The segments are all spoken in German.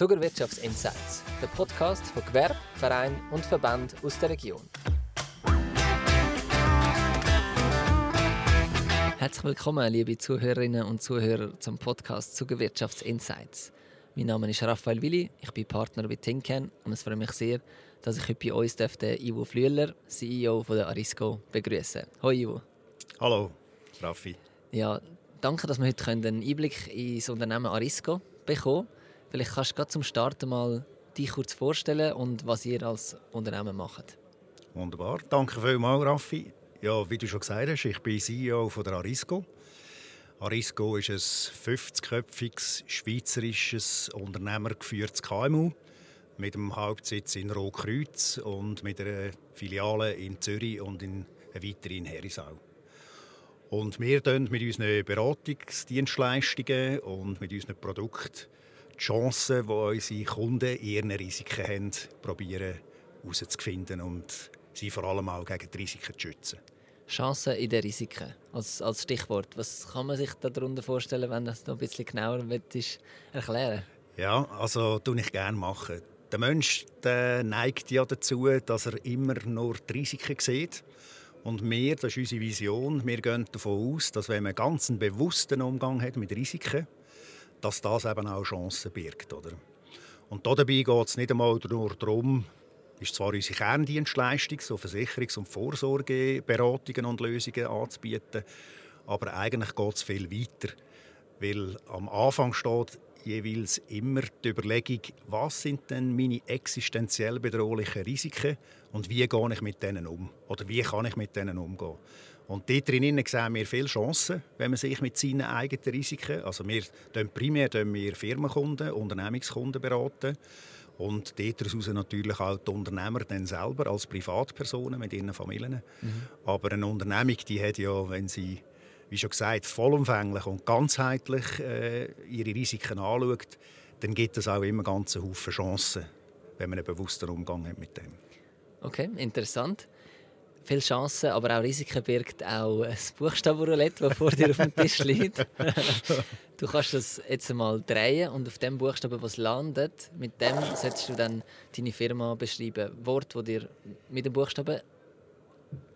Zuckerwirtschaftsinsights, der Podcast von Gewerbe, Verein und Verband aus der Region. Herzlich willkommen, liebe Zuhörerinnen und Zuhörer zum Podcast Zuckerwirtschaftsinsights. Mein Name ist Raphael Willi, ich bin Partner bei Tinken und es freut mich sehr, dass ich heute bei uns den Ivo Flüeler, CEO von der Arisco, begrüßen. Hallo Ivo. Hallo, Raffi. Ja, danke, dass wir heute einen Einblick ins Unternehmen Arisco bekommen Vielleicht kannst du gerade zum Start mal dich kurz vorstellen und was ihr als Unternehmen macht. Wunderbar. Danke vielmals, Raffi. Ja, wie du schon gesagt hast, ich bin CEO von der Arisco. Arisco ist ein 50-köpfiges schweizerisches unternehmergeführtes KMU mit dem Hauptsitz in Rotkreuz und mit einer Filiale in Zürich und in eine weitere in Herisau. Und wir mit unseren Beratungsdienstleistungen und mit unseren Produkten die Chancen, die unsere Kunden in ihren Risiken haben, probieren herauszufinden und sie vor allem auch gegen die Risiken zu schützen. Chancen in den Risiken als, als Stichwort. Was kann man sich darunter vorstellen, wenn das noch ein bisschen genauer willst, erklären Ja, also tue ich gerne machen. Der Mensch der neigt ja dazu, dass er immer nur die Risiken sieht. Und wir, das ist unsere Vision, wir gehen davon aus, dass wenn man ganz einen bewussten Umgang hat mit Risiken, dass das eben auch Chancen birgt. Oder? Und dabei geht es nicht einmal nur darum, ist zwar unsere Kerndienstleistung, so Versicherungs- und Vorsorgeberatungen und Lösungen anzubieten, aber eigentlich geht es viel weiter, weil am Anfang steht jeweils immer die Überlegung, was sind denn meine existenziell bedrohlichen Risiken und wie gehe ich mit denen um oder wie kann ich mit denen umgehen. Und dort drinnen sehen wir viele Chancen, wenn man sich mit seinen eigenen Risiken, also wir primär wir Firmenkunden, Unternehmenskunden beraten und daraus natürlich auch die Unternehmer dann selber als Privatpersonen mit ihren Familien. Mhm. Aber eine Unternehmung, die hat ja, wenn sie, wie schon gesagt, vollumfänglich und ganzheitlich äh, ihre Risiken anschaut, dann gibt es auch immer ganz Haufen Chancen, wenn man einen bewussten Umgang hat mit dem. Okay, interessant viele Chancen, aber auch Risiken birgt auch ein Buchstabenroulette, das vor dir auf dem Tisch liegt. du kannst das jetzt einmal drehen und auf dem Buchstaben, was landet, mit dem solltest du dann deine Firma beschreiben. Wort, wo dir mit dem Buchstaben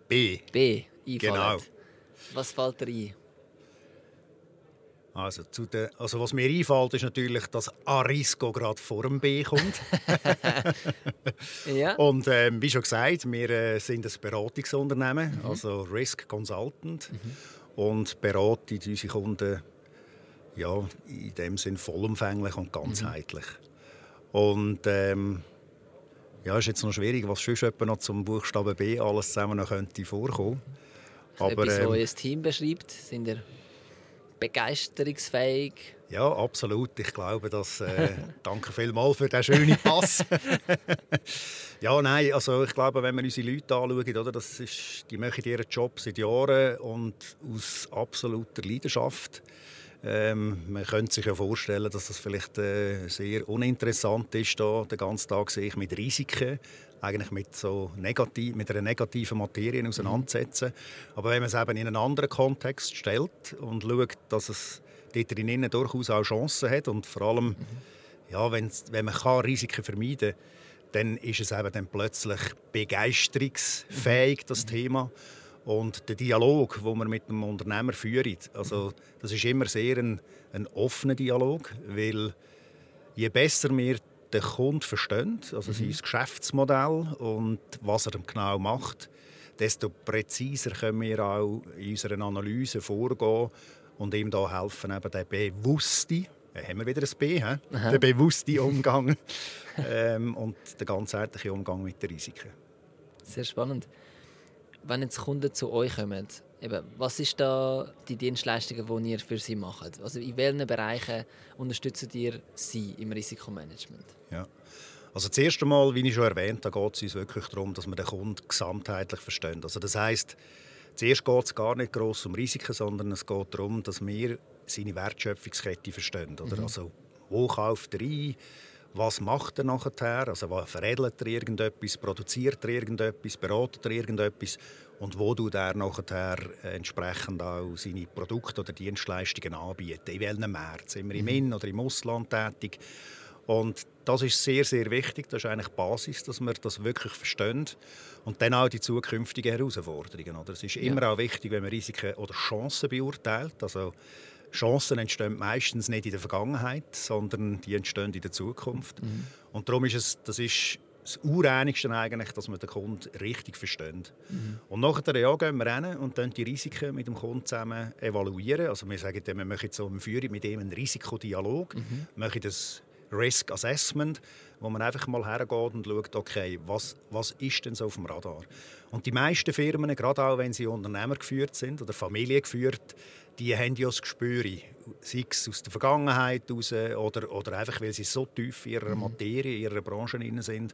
B, B einfällt. Genau. Was fällt dir ein? Also, zu der, also was mir einfällt, ist natürlich, dass Arisco gerade vor dem B kommt. ja. Und ähm, wie schon gesagt, wir äh, sind ein Beratungsunternehmen, mhm. also Risk Consultant. Mhm. Und beraten unsere Kunden ja, in dem Sinn vollumfänglich und ganzheitlich. Mhm. Und ähm, ja, ist jetzt noch schwierig, was sonst noch zum Buchstaben B alles zusammen noch könnte vorkommen. Aber, Etwas, ähm, was ein Team beschreibt, sind ihr begeisterungsfähig? Ja, absolut. Ich glaube, dass äh, danke vielmals für den schönen Pass. ja, nein, also ich glaube, wenn wir unsere Leute anschauen, oder, das ist, die machen ihren Job seit Jahren und aus absoluter Leidenschaft. Ähm, man könnte sich ja vorstellen, dass das vielleicht äh, sehr uninteressant ist, da den ganzen Tag sich mit Risiken eigentlich mit, so negativ, mit einer negativen Materie auseinandersetzen. Aber wenn man es eben in einen anderen Kontext stellt und schaut, dass es dort drinnen durchaus auch Chancen hat und vor allem, mhm. ja, wenn man kann Risiken vermeiden kann, dann ist es eben dann plötzlich begeisterungsfähig, das mhm. Thema. Und der Dialog, den wir mit dem Unternehmer führen, also das ist immer sehr ein, ein offener Dialog, weil je besser wir den Kunden verstehen, also mhm. sein Geschäftsmodell und was er genau macht, desto präziser können wir auch in unserer Analyse vorgehen und ihm da helfen, eben den bewussten, äh, haben wir wieder ein B, he? den bewussten Umgang ähm, und den ganzheitlichen Umgang mit den Risiken. Sehr spannend. Wenn jetzt Kunden zu euch kommen, Eben, was ist da die Dienstleistungen, die ihr für sie macht? Also in welchen Bereichen unterstützt ihr sie im Risikomanagement? Ja. Also das erste Mal, wie ich schon erwähnt habe, geht es uns wirklich darum, dass wir den Kunden gesamtheitlich verstehen. Also das heißt, zuerst geht es gar nicht groß um Risiken, sondern es geht darum, dass wir seine Wertschöpfungskette verstehen. Oder? Mhm. Also wo kauft er ein? was macht er nachher? Also veredelt er irgendetwas, produziert er irgendetwas, beratet er irgendetwas und wo du er nachher entsprechend auch seine Produkte oder Dienstleistungen anbieten. In welchen Märkten? Sind wir im mhm. In- oder im Ausland tätig? Und das ist sehr, sehr wichtig. Das ist eigentlich die Basis, dass wir das wirklich verstehen. Und dann auch die zukünftigen Herausforderungen. Oder? Es ist immer ja. auch wichtig, wenn man Risiken oder Chancen beurteilt. Also Chancen entstehen meistens nicht in der Vergangenheit, sondern die entstehen in der Zukunft. Mhm. Und darum ist es, das ist das Ureinigste eigentlich, dass man den Kunden richtig versteht. Mhm. Und nachher ja, gehen wir hin und dann die Risiken mit dem Kunden zusammen evaluieren. Also wir sagen, wir machen so Führung mit ihm einen Risikodialog, mhm. machen das Risk Assessment, wo man einfach mal hergeht und schaut, okay, was, was ist denn so auf dem Radar? Und die meisten Firmen, gerade auch wenn sie Unternehmer geführt sind oder Familie geführt, die haben ja das Gespür, sei es aus der Vergangenheit heraus oder, oder einfach, weil sie so tief in ihrer mhm. Materie, in ihrer Branche sind,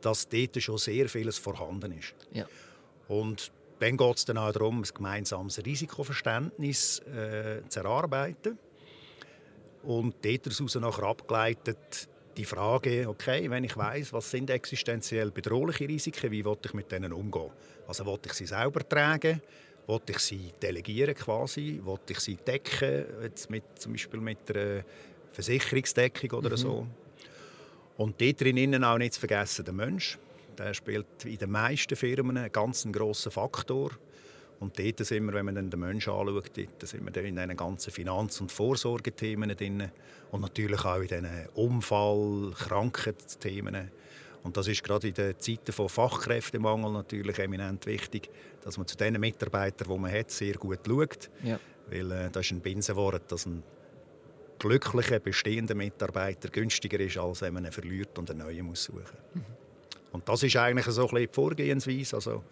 dass dort schon sehr vieles vorhanden ist. Ja. Und dann geht es dann auch darum, ein gemeinsames Risikoverständnis äh, zu erarbeiten. Und daraus nachher abgeleitet die Frage, okay, wenn ich weiß, was sind existenziell bedrohliche Risiken, wie will ich mit denen umgehen? Also will ich sie selber tragen? Will ich sie delegieren quasi? Will ich sie decken? Jetzt mit, zum Beispiel mit einer Versicherungsdeckung oder mhm. so. Und dort drinnen auch nicht zu vergessen, der Mensch. Der spielt in den meisten Firmen einen ganz grossen Faktor. Und dort sind wir, wenn man den Menschen anschaut, dort sind wir in diesen ganzen Finanz- und Vorsorgethemen drin. Und natürlich auch in diesen Unfall-, Krankheitsthemen. Und das ist gerade in den Zeiten von Fachkräftemangel natürlich eminent wichtig, dass man zu den Mitarbeitern, die man hat, sehr gut schaut. Ja. Weil äh, das ist ein Binsenwort, dass ein glücklicher, bestehender Mitarbeiter günstiger ist, als wenn man ihn verliert und einen neuen muss suchen muss. Mhm. Und das ist eigentlich so ein bisschen die Vorgehensweise. Also.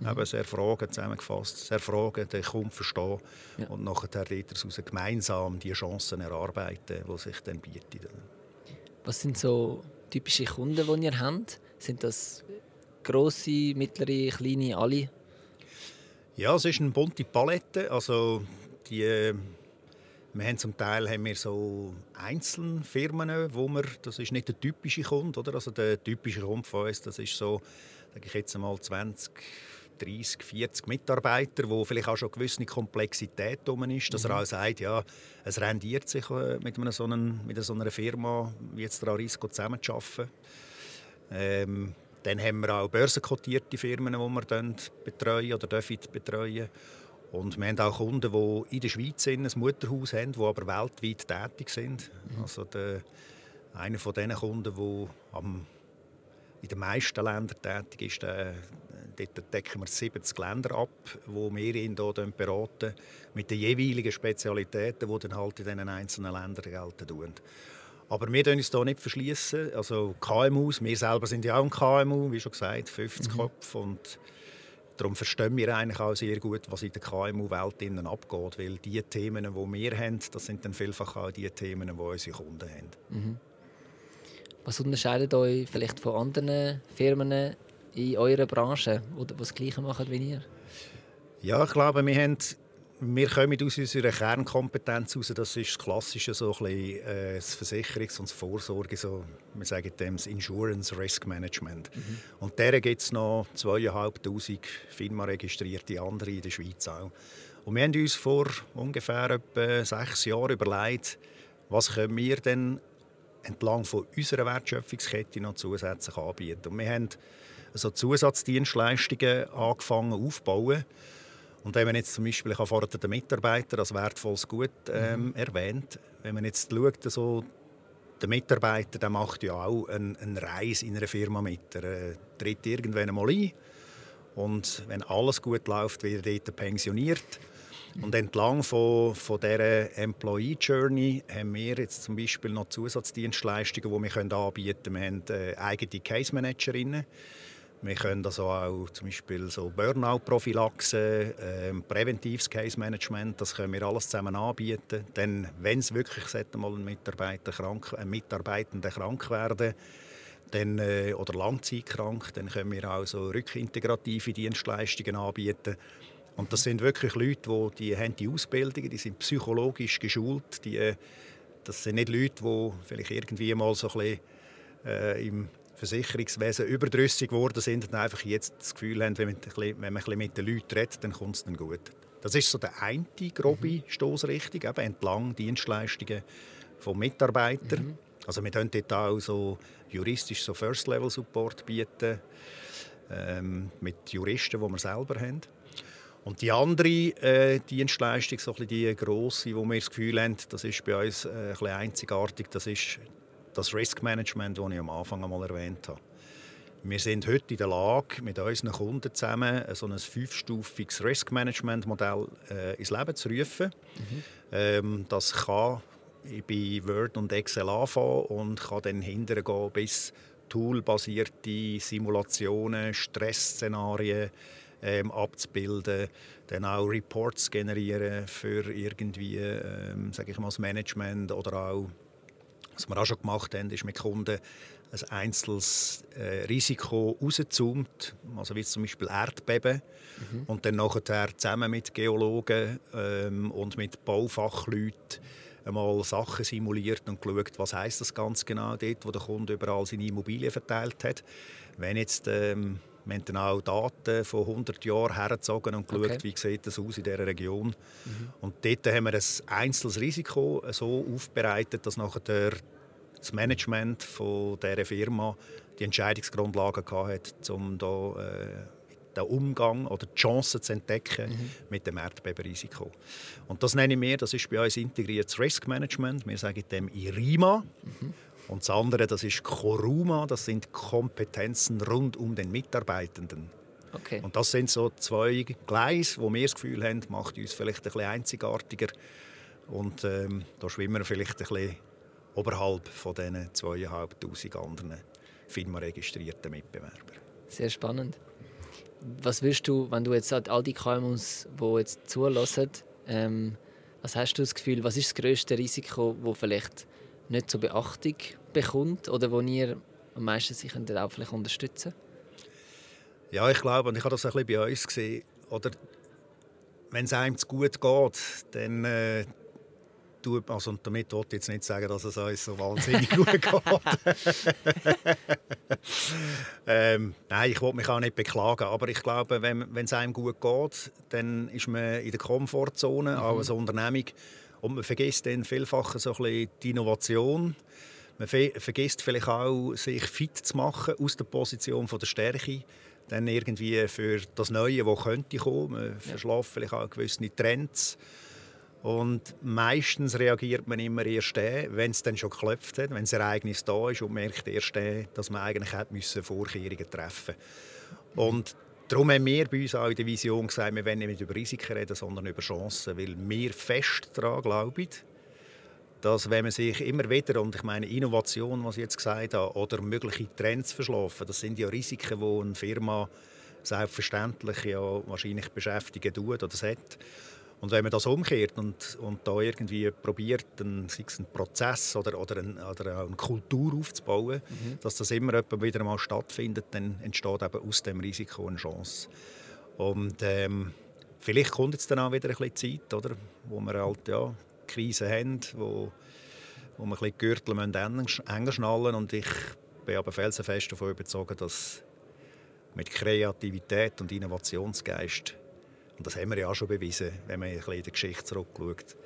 Eben sehr Fragen zusammengefasst, sehr Fragen, den Kunden verstehen ja. und nachher daraus gemeinsam die Chancen erarbeiten, die sich dann bieten. Was sind so typische Kunden, die ihr habt? Sind das grosse, mittlere, kleine, alle? Ja, es ist eine bunte Palette. Also die, wir haben zum Teil haben wir so einzelne Firmen, wo wir, das ist nicht der typische Kunde, oder? Also der typische Kunde von uns, das ist so, sage ich jetzt mal 20, 30, 40 Mitarbeiter, wo vielleicht auch schon eine gewisse Komplexität drum ist, dass mhm. er auch sagt, ja, es rendiert sich äh, mit, einer so einer, mit so einer Firma wie jetzt der Arisco zusammenzuarbeiten. Ähm, dann haben wir auch börsenkotierte Firmen, die wir dann betreuen oder dürfen betreuen. Und wir haben auch Kunden, die in der Schweiz ein Mutterhaus haben, die aber weltweit tätig sind. Mhm. Also der, einer von diesen Kunden, der am, in den meisten Ländern tätig ist, der, Dort decken wir 70 Länder ab, wo wir ihn hier beraten mit den jeweiligen Spezialitäten, die dann halt in diesen einzelnen Ländern gelten. Aber wir dürfen uns hier nicht verschließen. Also KMUs, wir selber sind ja auch ein KMU, wie schon gesagt, 50 mhm. Köpfe. Und darum verstehen wir eigentlich auch sehr gut, was in der KMU-Welt abgeht. Weil die Themen, die wir haben, das sind dann vielfach auch die Themen, die unsere Kunden haben. Mhm. Was unterscheidet euch vielleicht von anderen Firmen in eurer Branche, die das Gleiche machen wie ihr? Ja, ich glaube, wir, haben, wir kommen aus unserer Kernkompetenz heraus. Das ist das Klassische, so ein bisschen, äh, das Versicherungs- und das Vorsorge, so, wir sagen dem das Insurance Risk Management. Mhm. Und deren gibt es noch zweieinhalbtausend FINMA-registrierte andere in der Schweiz auch. Und wir haben uns vor ungefähr etwa sechs Jahren überlegt, was können wir denn entlang von unserer Wertschöpfungskette noch zusätzlich anbieten. Und wir haben also Zusatzdienstleistungen angefangen aufzubauen. Und wenn man jetzt zum Beispiel, ich habe vorhin den Mitarbeiter als wertvolles Gut ähm, mhm. erwähnt, wenn man jetzt schaut, also, der Mitarbeiter der macht ja auch eine, eine Reise in einer Firma mit. Er äh, tritt irgendwann einmal ein und wenn alles gut läuft, wird er dort pensioniert. Und entlang von, von dieser Employee Journey haben wir jetzt zum Beispiel noch Zusatzdienstleistungen, die wir anbieten können. Wir haben äh, eigene Case Managerinnen, wir können also auch zum Beispiel so Burnout-Prophylaxe, äh, präventives Case-Management, das können wir alles zusammen anbieten. Denn wenn es wirklich mal ein Mitarbeiter krank, ein Mitarbeitender krank werden dann, äh, oder langzeitkrank, dann können wir auch so rückintegrative Dienstleistungen anbieten. Und das sind wirklich Leute, die, die haben die Ausbildungen, die sind psychologisch geschult. Die, äh, das sind nicht Leute, die vielleicht irgendwie mal so ein bisschen, äh, im Versicherungswesen überdrüssig geworden sind und einfach jetzt das Gefühl haben, wenn man, wenn man ein bisschen mit den Leuten redet, dann kommt es dann gut. Das ist so der eine grobe mhm. Stoßrichtung, eben entlang Dienstleistungen von Mitarbeitern. Mhm. Also wir können dort auch so juristisch so First-Level-Support bieten, ähm, mit Juristen, die wir selber haben. Und die andere äh, Dienstleistung, so die grosse, wo wir das Gefühl haben, das ist bei uns äh, ein bisschen einzigartig, das ist das Risk Management, das ich am Anfang einmal erwähnt habe. Wir sind heute in der Lage, mit unseren Kunden zusammen so ein fünfstufiges Risk Management Modell äh, ins Leben zu rufen. Mhm. Ähm, das kann bei Word und Excel anfangen und kann dann hintergehen bis toolbasierte Simulationen, Stressszenarien ähm, abzubilden, dann auch Reports generieren für irgendwie, ähm, sage ich mal, das Management oder auch, was wir auch schon gemacht haben, ist mit Kunden ein einzelnes äh, Risiko rauszoomt, also wie zum Beispiel Erdbeben, mhm. und dann nachher zusammen mit Geologen ähm, und mit Baufachleuten einmal Sachen simuliert und geschaut, was heißt das ganz genau dort, wo der Kunde überall seine Immobilien verteilt hat. Wenn jetzt ähm, wir haben dann auch Daten von 100 Jahren hergezogen und geschaut, okay. wie sieht das aus in dieser Region. Mhm. Und dort haben wir ein einzelnes Risiko so aufbereitet, dass nachher das Management von dieser Firma die Entscheidungsgrundlagen hatte, um da, äh, den Umgang oder die Chancen zu entdecken mhm. mit dem Erdbebenrisiko. Und das nenne ich mir, das ist bei uns integriertes Risk Management. Wir sagen dem IRIMA. Mhm. Und das andere, das ist Coruma, das sind Kompetenzen rund um den Mitarbeitenden. Okay. Und das sind so zwei Gleise, wo wir das Gefühl haben, macht uns vielleicht ein bisschen einzigartiger. Und ähm, da schwimmen wir vielleicht ein bisschen oberhalb von diesen zweieinhalbtausend anderen FINMA-registrierten Mitbewerbern. Sehr spannend. Was willst du, wenn du jetzt all die KMUs, die jetzt zulassen, ähm, was hast du das Gefühl, was ist das grösste Risiko, wo vielleicht nicht so Beachtung bekommt oder wo ihr am meisten sich auch vielleicht unterstützen Ja, ich glaube, und ich habe das ein bisschen bei uns gesehen, oder wenn es einem zu gut geht, dann äh, tut, also und damit wollte ich jetzt nicht sagen, dass es uns so wahnsinnig gut geht. ähm, nein, ich wollte mich auch nicht beklagen, aber ich glaube, wenn, es einem gut geht, dann ist man in der Komfortzone, mhm. als Unternehmung, und man vergisst dann vielfach so ein bisschen die Innovation. Man vergisst vielleicht auch, sich fit zu machen aus der Position von der Stärke. Dann irgendwie für das Neue, das könnte kommen. Man verschläft vielleicht auch gewisse Trends. Und meistens reagiert man immer erst dann, wenn es dann schon geklopft hat, wenn das Ereignis da ist und merkt erst dann, dass man eigentlich hätte Vorkehrungen treffen müssen. Und Darum haben wir bei uns auch in der Vision gesagt, wir wollen nicht über Risiken reden, sondern über Chancen, weil wir fest daran glauben, dass wenn man sich immer wieder, und ich meine Innovation, was ich jetzt gesagt habe, oder mögliche Trends verschlafen, das sind ja Risiken, die eine Firma selbstverständlich ja wahrscheinlich beschäftigen tut oder hat. Und wenn man das umkehrt und, und da irgendwie probiert, einen, sei es einen Prozess oder, oder, ein, oder eine Kultur aufzubauen, mhm. dass das immer wieder mal stattfindet, dann entsteht eben aus dem Risiko eine Chance. Und ähm, vielleicht kommt jetzt dann auch wieder ein bisschen Zeit, oder, wo wir halt ja, Krisen haben, wo, wo wir ein bisschen die Gürtel enger schnallen und ich bin aber felsenfest davon überzeugt, dass mit Kreativität und Innovationsgeist und das haben wir ja auch schon bewiesen, wenn man ein bisschen in der Geschichte zurückschaut,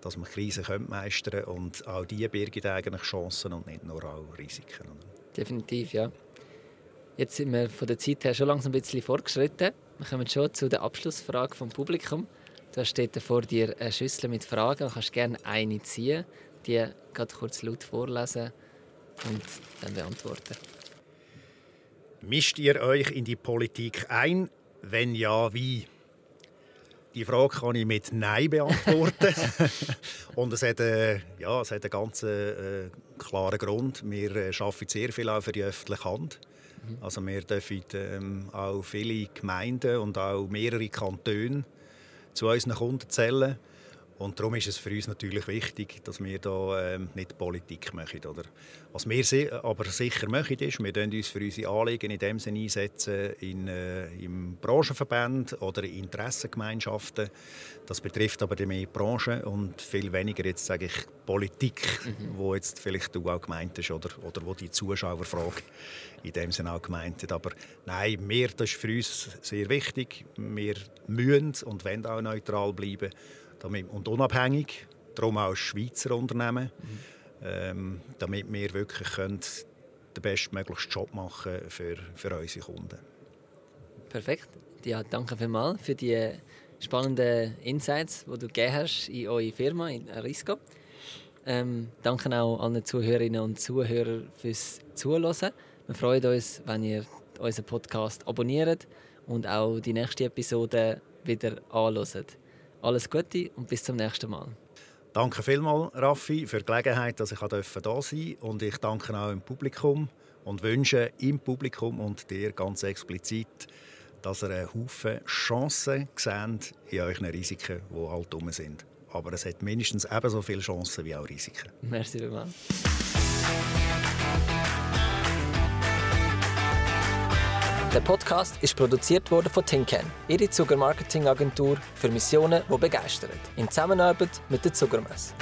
dass man Krisen meistern können und auch die birgen eigentlich Chancen und nicht nur auch Risiken. Definitiv, ja. Jetzt sind wir von der Zeit her schon langsam ein bisschen fortgeschritten. Wir kommen schon zu der Abschlussfrage vom Publikum. Da steht vor dir eine Schüssel mit Fragen. Du kannst gerne eine ziehen, die gerade kurz laut vorlesen und dann beantworten. Mischt ihr euch in die Politik ein? Wenn ja, wie? Die Frage kann ich mit Nein beantworten. und es hat, äh, ja, es hat einen ganz äh, klaren Grund. Wir äh, arbeiten sehr viel auch für die öffentliche Hand. Mhm. Also wir dürfen ähm, auch viele Gemeinden und auch mehrere Kantone zu unseren Kunden zählen. Und darum ist es für uns natürlich wichtig, dass wir da ähm, nicht Politik machen. Oder? Was wir aber sicher machen, ist, wir uns für unsere Anliegen in dem Sinne einsetzen in, äh, im Branchenverband oder in Interessengemeinschaften. Das betrifft aber die mehr Branchen und viel weniger jetzt sage ich Politik, mhm. wo jetzt vielleicht du auch gemeint hast oder, oder wo die Zuschauerfrage in dem Sinne auch gemeint hat. Aber nein, wir, das ist für uns sehr wichtig. Wir müssen und wollen auch neutral bleiben und unabhängig, darum auch Schweizer Unternehmen. Mhm. ähm, damit wir wirklich können den bestmöglichen Job machen für, für unsere Kunden. Perfekt. Ja, danke vielmals für die spannenden Insights, die du gegeben hast in eure Firma, in Arisco. Ähm, danke auch allen Zuhörerinnen und Zuhörern fürs Zuhören. Wir freuen uns, wenn ihr unseren Podcast abonniert und auch die nächste Episode wieder anhört. Alles Gute und bis zum nächsten Mal. Danke vielmals, Raffi, für die Gelegenheit, dass ich da sein durfte. Und ich danke auch im Publikum und wünsche im Publikum und dir ganz explizit, dass ihr einen Haufen Chancen seht in euren Risiken, die halt dumm sind. Aber es hat mindestens ebenso viele Chancen wie auch Risiken. Merci vielmals. Der Podcast ist produziert worden von Tinken, ihre Zuckermarketingagentur für Missionen, die begeistern. In Zusammenarbeit mit der Zuckermesse.